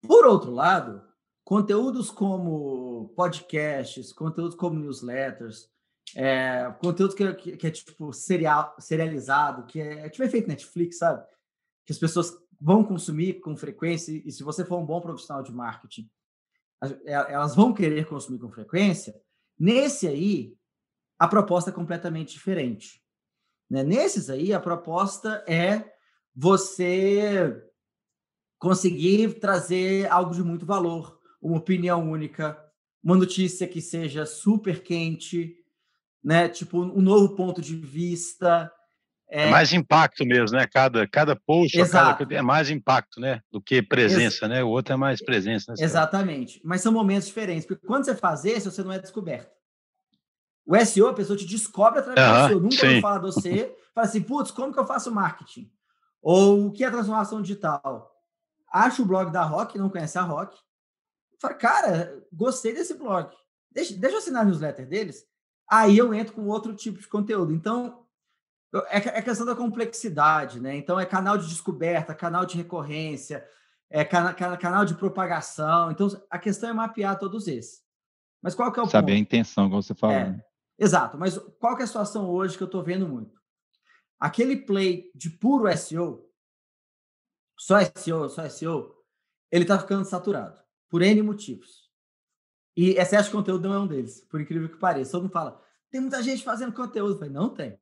Por outro lado, conteúdos como podcasts, conteúdos como newsletters, é, conteúdo que, que, que, é tipo serial, serializado, que é, é tipo efeito Netflix, sabe? Que as pessoas vão consumir com frequência, e se você for um bom profissional de marketing, é, elas vão querer consumir com frequência. Nesse aí, a proposta é completamente diferente. Né? Nesses aí, a proposta é você conseguir trazer algo de muito valor, uma opinião única, uma notícia que seja super quente, né? Tipo, um novo ponto de vista. É, é mais impacto mesmo, né? Cada, cada post cada, é mais impacto, né? Do que presença, Ex né? O outro é mais presença. Né? Exatamente. Mas são momentos diferentes, porque quando você faz esse, você não é descoberto. O SEO, a pessoa te descobre através do SEO. Nunca vou falar de você. [LAUGHS] Fala assim, putz, como que eu faço marketing? Ou o que é transformação digital? Acha o blog da Rock, não conhece a Rock. Fala, cara, gostei desse blog. Deixa, deixa eu assinar a newsletter deles aí eu entro com outro tipo de conteúdo. Então, é, é questão da complexidade, né? Então, é canal de descoberta, canal de recorrência, é cana, canal de propagação. Então, a questão é mapear todos esses. Mas qual que é o Saber ponto? a intenção, como você falou. É, né? Exato, mas qual que é a situação hoje que eu estou vendo muito? Aquele play de puro SEO, só SEO, só SEO, ele está ficando saturado, por N motivos. E excesso de conteúdo não é um deles, por incrível que pareça. Todo mundo fala, tem muita gente fazendo conteúdo. Eu falei, não tem.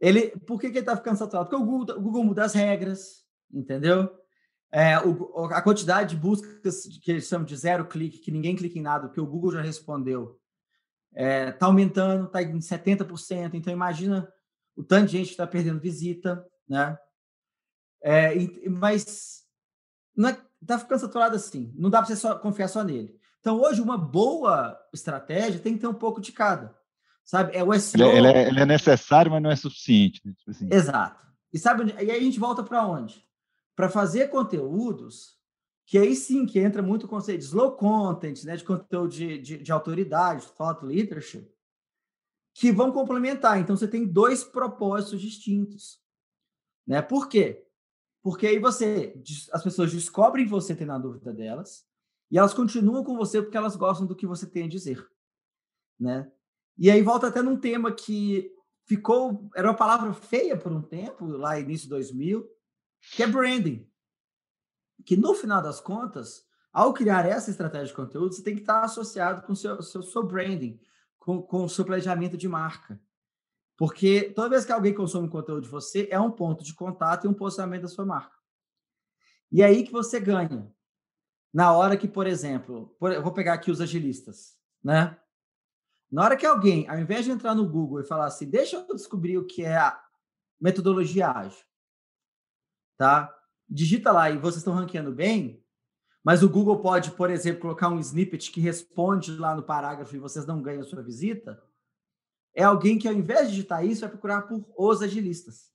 Ele, por que, que ele está ficando saturado? Porque o Google, o Google muda as regras, entendeu? É, o, a quantidade de buscas que eles chamam de zero clique, que ninguém clica em nada, que o Google já respondeu, está é, tá aumentando, está em 70%. Então, imagina o tanto de gente que está perdendo visita, né? É, mas não é, tá ficando saturado assim. Não dá para você só confiar só nele. Então, hoje, uma boa estratégia tem que ter um pouco de cada. Sabe? É o SEO. Ele, é, ele é necessário, mas não é suficiente. Né? Tipo assim. Exato. E sabe onde... E aí a gente volta para onde? Para fazer conteúdos que aí sim que entra muito o conceito de slow content, né, de conteúdo de, de, de autoridade, thought leadership, que vão complementar. Então você tem dois propósitos distintos, né? Por quê? Porque aí você, as pessoas descobrem você tendo a dúvida delas, e elas continuam com você porque elas gostam do que você tem a dizer, né? E aí volta até num tema que ficou, era uma palavra feia por um tempo, lá início de 2000, que é branding. Que no final das contas, ao criar essa estratégia de conteúdo, você tem que estar associado com o seu, seu, seu branding, com, com o seu planejamento de marca. Porque toda vez que alguém consome conteúdo de você, é um ponto de contato e um posicionamento da sua marca. E é aí que você ganha. Na hora que, por exemplo, por, eu vou pegar aqui os agilistas, né? Na hora que alguém, ao invés de entrar no Google e falar assim, deixa eu descobrir o que é a metodologia ágil, tá? Digita lá e vocês estão ranqueando bem, mas o Google pode, por exemplo, colocar um snippet que responde lá no parágrafo e vocês não ganham sua visita. É alguém que, ao invés de digitar isso, vai procurar por os agilistas,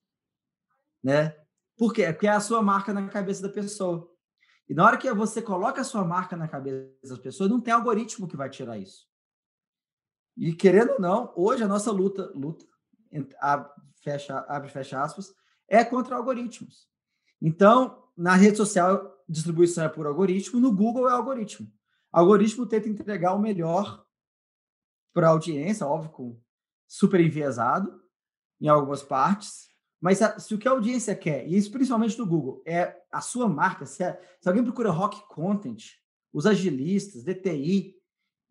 né? Por quê? Porque é a sua marca na cabeça da pessoa. E na hora que você coloca a sua marca na cabeça das pessoas, não tem algoritmo que vai tirar isso. E querendo ou não, hoje a nossa luta, luta fecha, abre fecha aspas, é contra algoritmos. Então, na rede social, distribuição é por algoritmo, no Google é algoritmo. Algoritmo tenta entregar o melhor para a audiência, óbvio, com super enviesado em algumas partes, mas se o que a audiência quer, e isso principalmente no Google, é a sua marca, se, é, se alguém procura rock content, os agilistas, DTI,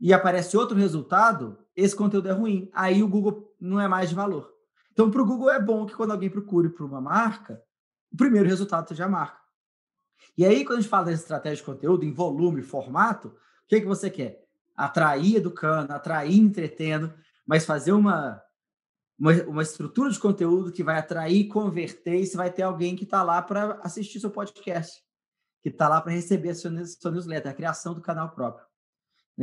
e aparece outro resultado, esse conteúdo é ruim. Aí o Google não é mais de valor. Então, para o Google é bom que quando alguém procure por uma marca, o primeiro resultado seja a marca. E aí, quando a gente fala dessa estratégia de conteúdo em volume, formato, o que, que você quer? Atrair educando, atrair entretendo, mas fazer uma uma, uma estrutura de conteúdo que vai atrair, converter, e você vai ter alguém que está lá para assistir seu podcast, que está lá para receber a sua, sua newsletter, a criação do canal próprio.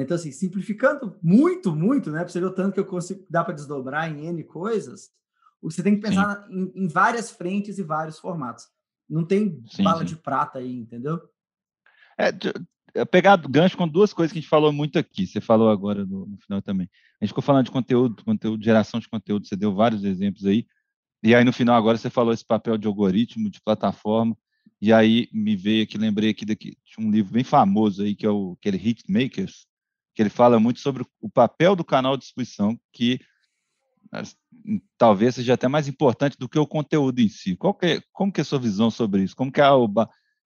Então, assim, simplificando muito, muito, né? Para você ver o tanto que eu consigo, dá para desdobrar em N coisas, você tem que pensar em, em, várias frentes e vários formatos. Não tem sim, bala sim. de prata aí, entendeu? É, pegar gancho com duas coisas que a gente falou muito aqui. Você falou agora no, no, final também. A gente ficou falando de conteúdo, conteúdo, geração de conteúdo. Você deu vários exemplos aí. E aí no final agora você falou esse papel de algoritmo, de plataforma. E aí me veio aqui, lembrei aqui daqui, de um livro bem famoso aí que é o aquele Hitmakers, que ele fala muito sobre o papel do canal de distribuição, que talvez seja até mais importante do que o conteúdo em si. Qual que é, como que é a sua visão sobre isso? Como que é o,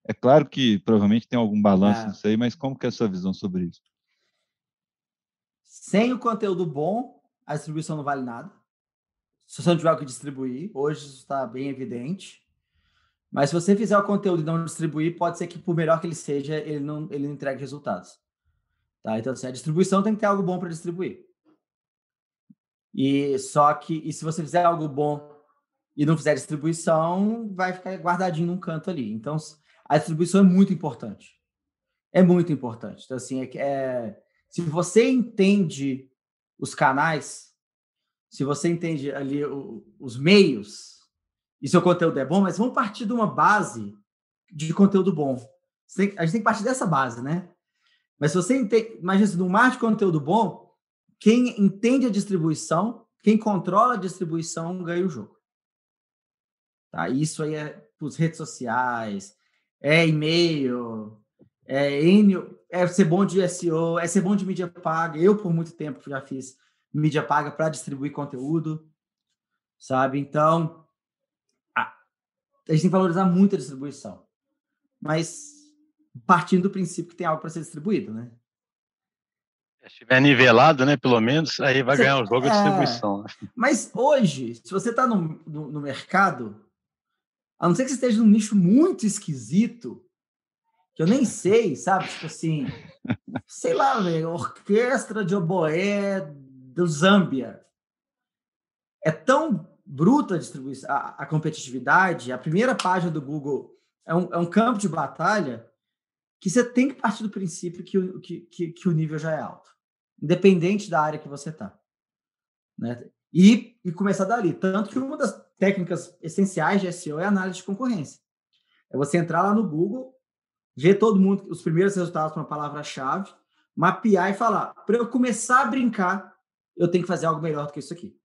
é claro que provavelmente tem algum balanço é. nisso aí, mas como que é a sua visão sobre isso? Sem o conteúdo bom, a distribuição não vale nada. Se você não tiver o que distribuir, hoje isso está bem evidente. Mas se você fizer o conteúdo e não distribuir, pode ser que, por melhor que ele seja, ele não, ele não entregue resultados. Tá? Então, assim, a distribuição tem que ter algo bom para distribuir. E só que, e se você fizer algo bom e não fizer distribuição, vai ficar guardadinho num canto ali. Então, a distribuição é muito importante. É muito importante. Então, assim, é, é, se você entende os canais, se você entende ali o, os meios, e seu conteúdo é bom, mas vamos partir de uma base de conteúdo bom. Tem, a gente tem que partir dessa base, né? Mas se você entende, imagina se no mar de conteúdo bom, quem entende a distribuição, quem controla a distribuição ganha o jogo. Tá? Isso aí é os redes sociais, é e-mail, é, é ser bom de SEO, é ser bom de mídia paga. Eu, por muito tempo, já fiz mídia paga para distribuir conteúdo, sabe? Então, a, a gente tem que valorizar muito a distribuição, mas partindo do princípio que tem algo para ser distribuído, né? Se estiver nivelado, né, pelo menos, aí vai você, ganhar o jogo é, de distribuição. Né? Mas hoje, se você está no, no, no mercado, a não ser que você esteja num nicho muito esquisito, que eu nem sei, sabe? Tipo assim, sei lá, velho, orquestra de oboé do Zâmbia. É tão bruta a distribuição, a, a, competitividade, a primeira página do Google é um, é um campo de batalha que você tem que partir do princípio que o, que, que, que o nível já é alto, independente da área que você está. Né? E, e começar dali. Tanto que uma das técnicas essenciais de SEO é análise de concorrência. É você entrar lá no Google, ver todo mundo, os primeiros resultados com uma palavra-chave, mapear e falar: para eu começar a brincar, eu tenho que fazer algo melhor do que isso aqui.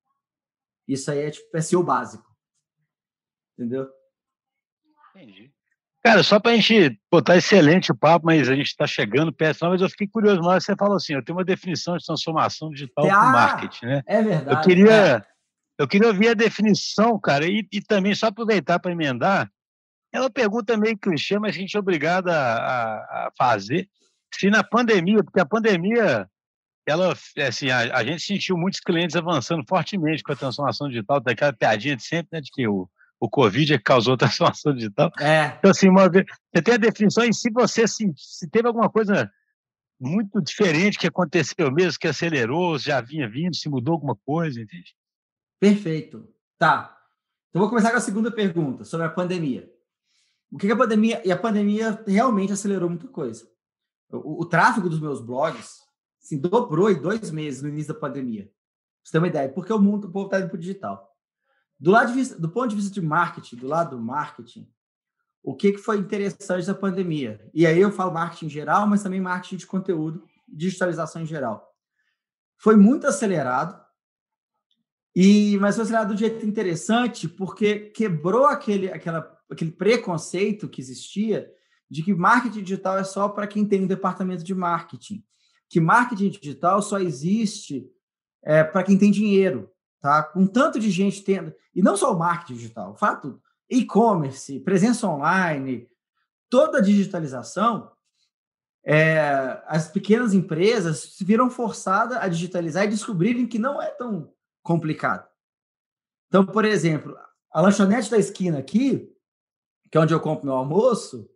Isso aí é tipo SEO básico. Entendeu? Entendi. Cara, só para a gente botar excelente o papo, mas a gente está chegando perto, mas eu fiquei curioso, mas você falou assim, eu tenho uma definição de transformação digital ah, marketing, né? É verdade. Eu queria, é. eu queria ouvir a definição, cara, e, e também só aproveitar para emendar, é uma pergunta meio clichê, mas a gente é obrigado a, a, a fazer, se na pandemia, porque a pandemia, ela, assim, a, a, gente sentiu muitos clientes avançando fortemente com a transformação digital, daquela piadinha de sempre, né, de que o o Covid é [LAUGHS] que causou transformação digital. É. Então, assim, uma você tem a definição em si, você se, se teve alguma coisa muito diferente que aconteceu mesmo, que acelerou, já vinha vindo, se mudou alguma coisa, entende? Perfeito. Tá. Então, vou começar com a segunda pergunta, sobre a pandemia. O que, que a pandemia... E a pandemia realmente acelerou muita coisa. O, o tráfego dos meus blogs se assim, dobrou em dois meses no início da pandemia. Pra você ter uma ideia. Porque o mundo, o povo está indo para o digital. Do, lado de vista, do ponto de vista de marketing, do lado do marketing, o que, que foi interessante da pandemia? E aí eu falo marketing geral, mas também marketing de conteúdo, digitalização em geral. Foi muito acelerado E, mas foi acelerado de jeito interessante, porque quebrou aquele, aquela, aquele preconceito que existia de que marketing digital é só para quem tem um departamento de marketing. Que marketing digital só existe é, para quem tem dinheiro, tá? Com tanto de gente tendo. E não só o marketing digital, o fato, e-commerce, presença online, toda a digitalização, é, as pequenas empresas se viram forçadas a digitalizar e descobrirem que não é tão complicado. Então, por exemplo, a lanchonete da esquina aqui, que é onde eu compro meu almoço,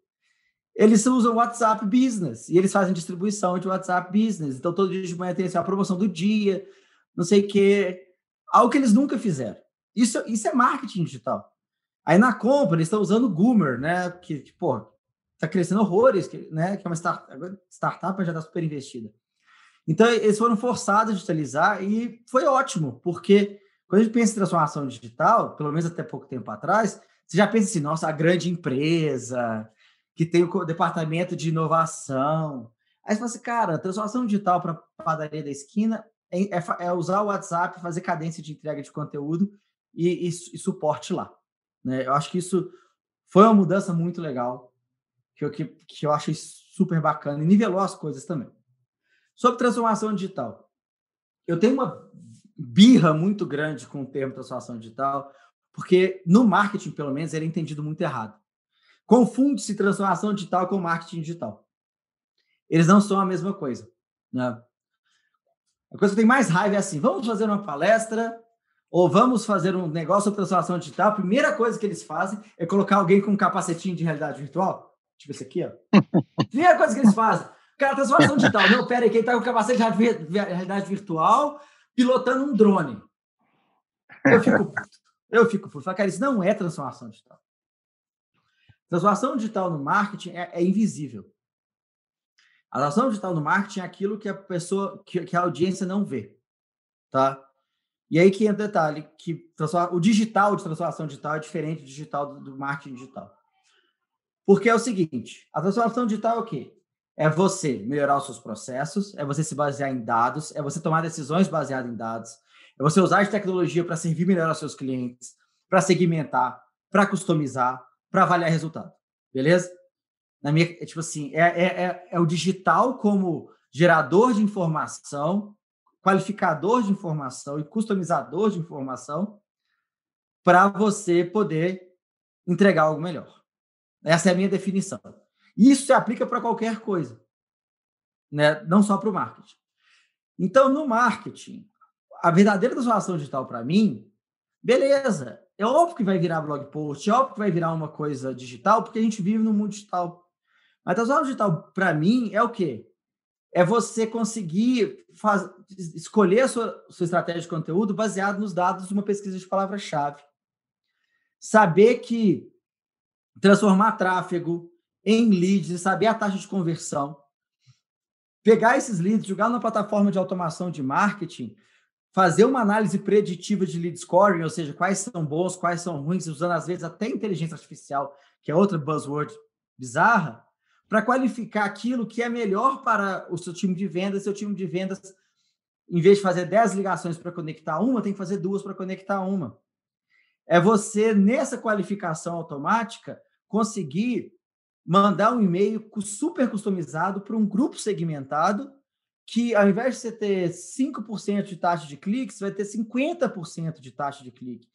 eles usam WhatsApp Business e eles fazem distribuição de WhatsApp Business. Então, todo dia de manhã tem assim, a promoção do dia, não sei o quê. Algo que eles nunca fizeram. Isso, isso é marketing digital. Aí na compra, eles estão usando Goomer, né? Que, pô, tá crescendo horrores, né? Que é uma startup, startup já está super investida. Então, eles foram forçados a digitalizar e foi ótimo, porque quando a gente pensa em transformação digital, pelo menos até pouco tempo atrás, você já pensa assim, nossa, a grande empresa que tem o departamento de inovação. Aí você fala assim, cara, transformação digital para padaria da esquina é, é, é, usar o WhatsApp, fazer cadência de entrega de conteúdo e, e, e suporte lá. Né? Eu acho que isso foi uma mudança muito legal, que eu, que, que eu achei super bacana e nivelou as coisas também. Sobre transformação digital. Eu tenho uma birra muito grande com o termo transformação digital, porque no marketing, pelo menos, ele é entendido muito errado. Confunde-se transformação digital com marketing digital. Eles não são a mesma coisa. Né? A coisa que tem mais raiva é assim: vamos fazer uma palestra ou vamos fazer um negócio sobre transformação digital. A primeira coisa que eles fazem é colocar alguém com um capacetinho de realidade virtual. Tipo esse aqui, ó. primeira coisa que eles fazem. Cara, transformação digital. Não, pera aí, quem tá com capacete de realidade virtual pilotando um drone. Eu fico puto. Eu fico puto. Cara, isso não é transformação digital. Transformação digital no marketing é, é invisível. A transformação digital no marketing é aquilo que a pessoa, que, que a audiência não vê. Tá? E aí que entra o detalhe, que o digital de transformação digital é diferente do digital do, do marketing digital. Porque é o seguinte, a transformação digital é o quê? é você melhorar os seus processos, é você se basear em dados, é você tomar decisões baseadas em dados, é você usar de tecnologia para servir melhor aos seus clientes, para segmentar, para customizar, para avaliar resultado. Beleza? Na minha, é tipo assim, é, é, é, é o digital como gerador de informação, qualificador de informação e customizador de informação para você poder entregar algo melhor. Essa é a minha definição. Isso se aplica para qualquer coisa, né? não só para o marketing. Então, no marketing, a verdadeira transformação digital para mim, beleza, é óbvio que vai virar blog post, é óbvio que vai virar uma coisa digital, porque a gente vive no mundo digital. A transformação digital, para mim, é o quê? É você conseguir faz... escolher a sua, sua estratégia de conteúdo baseado nos dados de uma pesquisa de palavra-chave. Saber que transformar tráfego, em leads saber a taxa de conversão, pegar esses leads, jogar na plataforma de automação de marketing, fazer uma análise preditiva de lead scoring, ou seja, quais são bons, quais são ruins, usando às vezes até inteligência artificial, que é outra buzzword bizarra, para qualificar aquilo que é melhor para o seu time de vendas, seu time de vendas, em vez de fazer 10 ligações para conectar uma, tem que fazer duas para conectar uma. É você, nessa qualificação automática, conseguir mandar um e-mail super customizado para um grupo segmentado que, ao invés de você ter 5% de taxa de cliques, vai ter 50% de taxa de clique.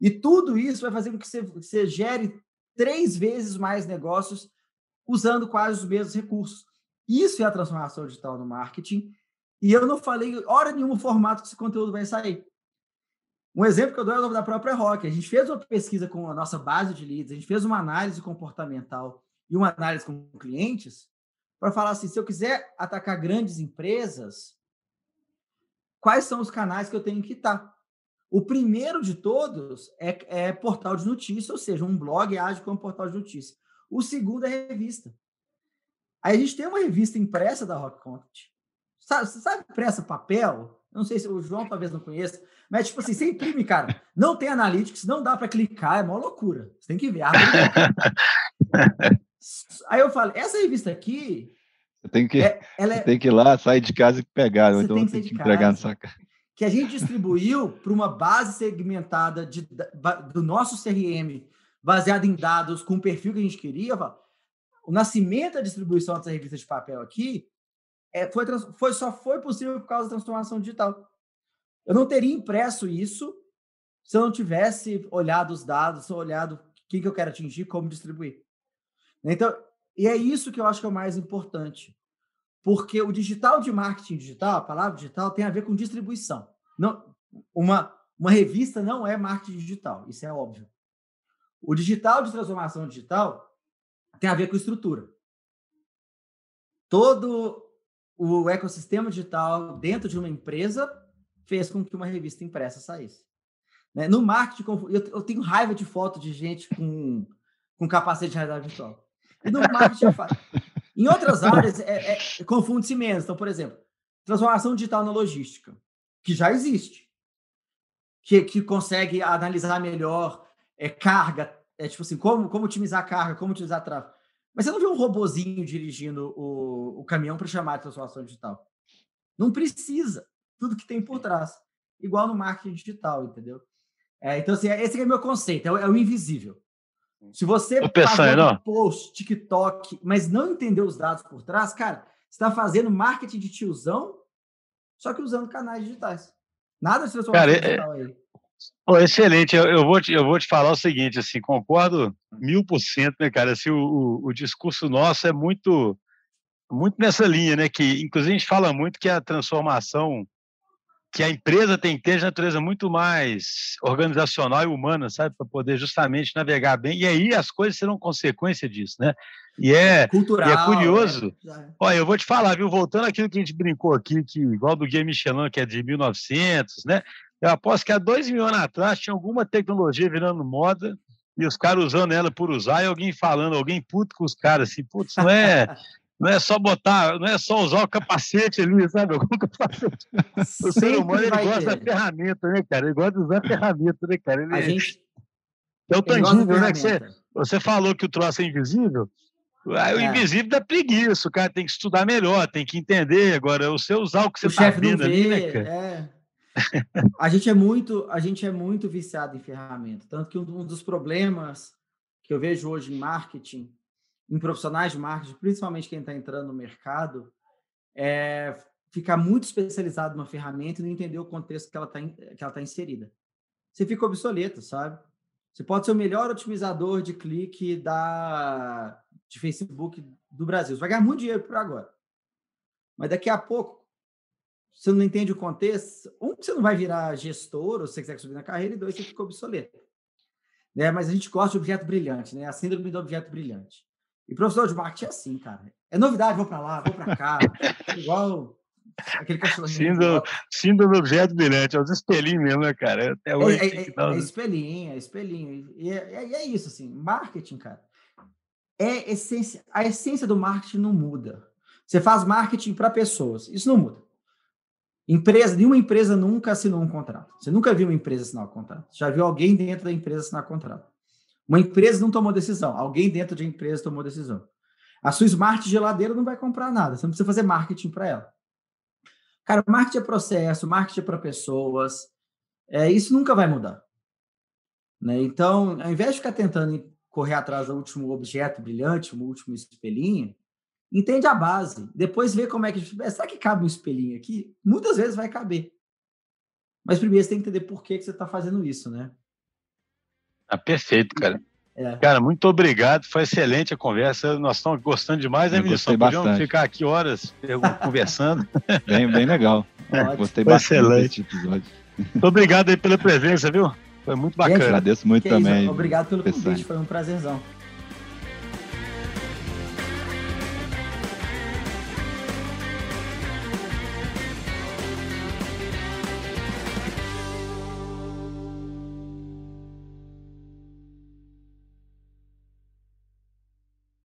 E tudo isso vai fazer com que você, você gere três vezes mais negócios usando quase os mesmos recursos. Isso é a transformação digital no marketing. E eu não falei hora nenhuma o formato que esse conteúdo vai sair. Um exemplo que eu dou é o da própria Rock. A gente fez uma pesquisa com a nossa base de leads, a gente fez uma análise comportamental e uma análise com clientes para falar assim: se eu quiser atacar grandes empresas, quais são os canais que eu tenho que estar? O primeiro de todos é, é portal de notícia, ou seja, um blog age como portal de notícia. O segundo é revista. Aí a gente tem uma revista impressa da Rock Content. Sabe, sabe impressa papel? Eu não sei se o João talvez não conheça, mas tipo assim, você imprime, cara, não tem analytics, não dá para clicar, é uma loucura. Você tem que ver. [LAUGHS] Aí eu falo, essa revista aqui. Você tem que, é, é... tem que ir lá, sair de casa e pegar, ou então tem que, tem que entregar na sua casa. que a gente distribuiu para uma base segmentada de, do nosso CRM, baseada em dados com o perfil que a gente queria. O nascimento da distribuição dessa revista de papel aqui é, foi, foi, só foi possível por causa da transformação digital. Eu não teria impresso isso se eu não tivesse olhado os dados, olhado quem que eu quero atingir, como distribuir. Então, e é isso que eu acho que é o mais importante. Porque o digital de marketing digital, a palavra digital, tem a ver com distribuição. Não, uma, uma revista não é marketing digital, isso é óbvio. O digital de transformação digital tem a ver com estrutura. Todo o ecossistema digital dentro de uma empresa fez com que uma revista impressa saísse. Né? No marketing, eu, tenho raiva de foto de gente com, com capacete de realidade virtual. E no marketing, em outras áreas, é, é, confunde-se menos. Então, por exemplo, transformação digital na logística, que já existe, que, que consegue analisar melhor é, carga, é tipo assim, como, como otimizar a carga, como utilizar tráfego. Mas você não vê um robozinho dirigindo o, o caminhão para chamar de transformação digital. Não precisa. Tudo que tem por trás. Igual no marketing digital, entendeu? É, então, assim, esse é o meu conceito, é o, é o invisível. Se você faz um post, TikTok, mas não entendeu os dados por trás, cara, você está fazendo marketing de tiozão, só que usando canais digitais. Nada de transformação cara, é, digital aí. Oh, excelente, eu, eu, vou te, eu vou te falar o seguinte, assim, concordo mil por cento, né, cara, assim, o, o, o, discurso nosso é muito, muito nessa linha, né, que inclusive a gente fala muito que a transformação que a empresa tem que ter de natureza muito mais organizacional e humana, sabe, para poder justamente navegar bem. E aí as coisas serão consequência disso, né? E é, Cultural, e é curioso. Né? Olha, eu vou te falar, viu? Voltando àquilo que a gente brincou aqui, que igual do Guia Michelin, que é de 1900, né? Eu aposto que há dois mil anos atrás tinha alguma tecnologia virando moda e os caras usando ela por usar e alguém falando, alguém puto com os caras assim, putz, não é, [LAUGHS] não é só botar, não é só usar o capacete ali, sabe? Algum [LAUGHS] capacete. O ser humano ele gosta ter. da ferramenta, né, cara? Ele gosta de usar a ferramenta, né, cara? Ele, a gente... É o tangível, né? Que você, você falou que o troço é invisível. Aí o é. invisível dá preguiça, o cara tem que estudar melhor, tem que entender. Agora, você usar o que você está vendo ali, né, cara? É. a gente é muito, a gente é muito viciado em ferramenta, tanto que um dos problemas que eu vejo hoje em marketing em profissionais de marketing, principalmente quem está entrando no mercado, é ficar muito especializado numa ferramenta e não entender o contexto que ela está que ela tá inserida. Você fica obsoleto, sabe? Você pode ser o melhor otimizador de clique da de Facebook do Brasil. Você vai ganhar muito dinheiro por agora. Mas daqui a pouco, você não entende o contexto, um, você não vai virar gestor, ou se você quiser subir na carreira, e dois, você fica obsoleto. Né? Mas a gente gosta de objeto brilhante, né? A síndrome do objeto brilhante. E professor de marketing é assim, cara. É novidade, vou para lá, vou para cá. igual aquele cachorrinho. Síndrome, síndrome do objeto brilhante, é os espelhinhos mesmo, né, cara? Até hoje. É, é, é, é espelhinho, é espelhinho. E é, é, é, isso, assim. Marketing, cara. É essência, a essência do marketing não muda. Você faz marketing para pessoas, isso não muda. Empresa, nenhuma empresa nunca assinou um contrato. Você nunca viu uma empresa assinar um contrato. Já viu alguém dentro da empresa assinar um contrato. Uma empresa não tomou decisão, alguém dentro de empresa tomou decisão. A sua smart geladeira não vai comprar nada, você não precisa fazer marketing para ela. Cara, marketing é processo, marketing é para pessoas, é, isso nunca vai mudar. Né? Então, ao invés de ficar tentando correr atrás do último objeto brilhante, o último espelhinho, entende a base. Depois vê como é que. Será que cabe um espelhinho aqui? Muitas vezes vai caber. Mas primeiro você tem que entender por que, que você está fazendo isso, né? Ah, perfeito, cara. É. Cara, muito obrigado. Foi excelente a conversa. Nós estamos gostando demais, né, Vinícius? Podíamos ficar aqui horas conversando. [LAUGHS] Bem, bem legal. Ótimo. [LAUGHS] Gostei Foi bastante excelente. episódio. Muito obrigado aí pela presença, viu? Foi muito bacana. Gente, Agradeço muito também. Isso? Obrigado pelo convite, foi um prazerzão.